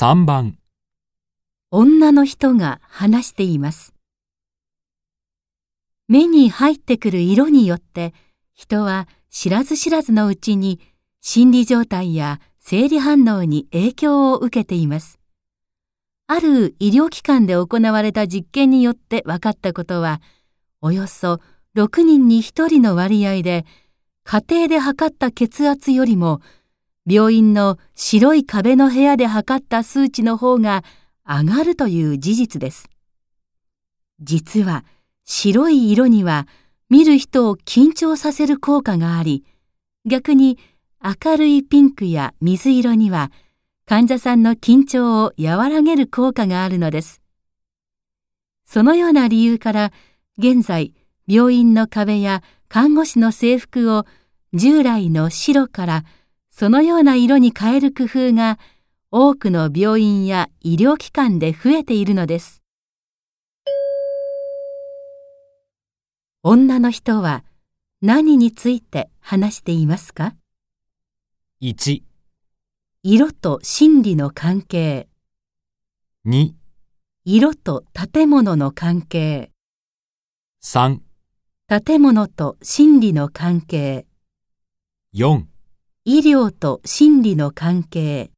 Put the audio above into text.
3番女の人が話しています。目に入ってくる色によって人は知らず知らずのうちに心理状態や生理反応に影響を受けています。ある医療機関で行われた実験によって分かったことは、およそ6人に1人の割合で家庭で測った血圧よりも病院の白い壁の部屋で測った数値の方が上がるという事実です。実は白い色には見る人を緊張させる効果があり、逆に明るいピンクや水色には患者さんの緊張を和らげる効果があるのです。そのような理由から現在病院の壁や看護師の制服を従来の白からそのような色に変える工夫が多くの病院や医療機関で増えているのです。女の人は何について話していますか？1、色と心理の関係、2、色と建物の関係、3、建物と心理の関係、4医療と心理の関係。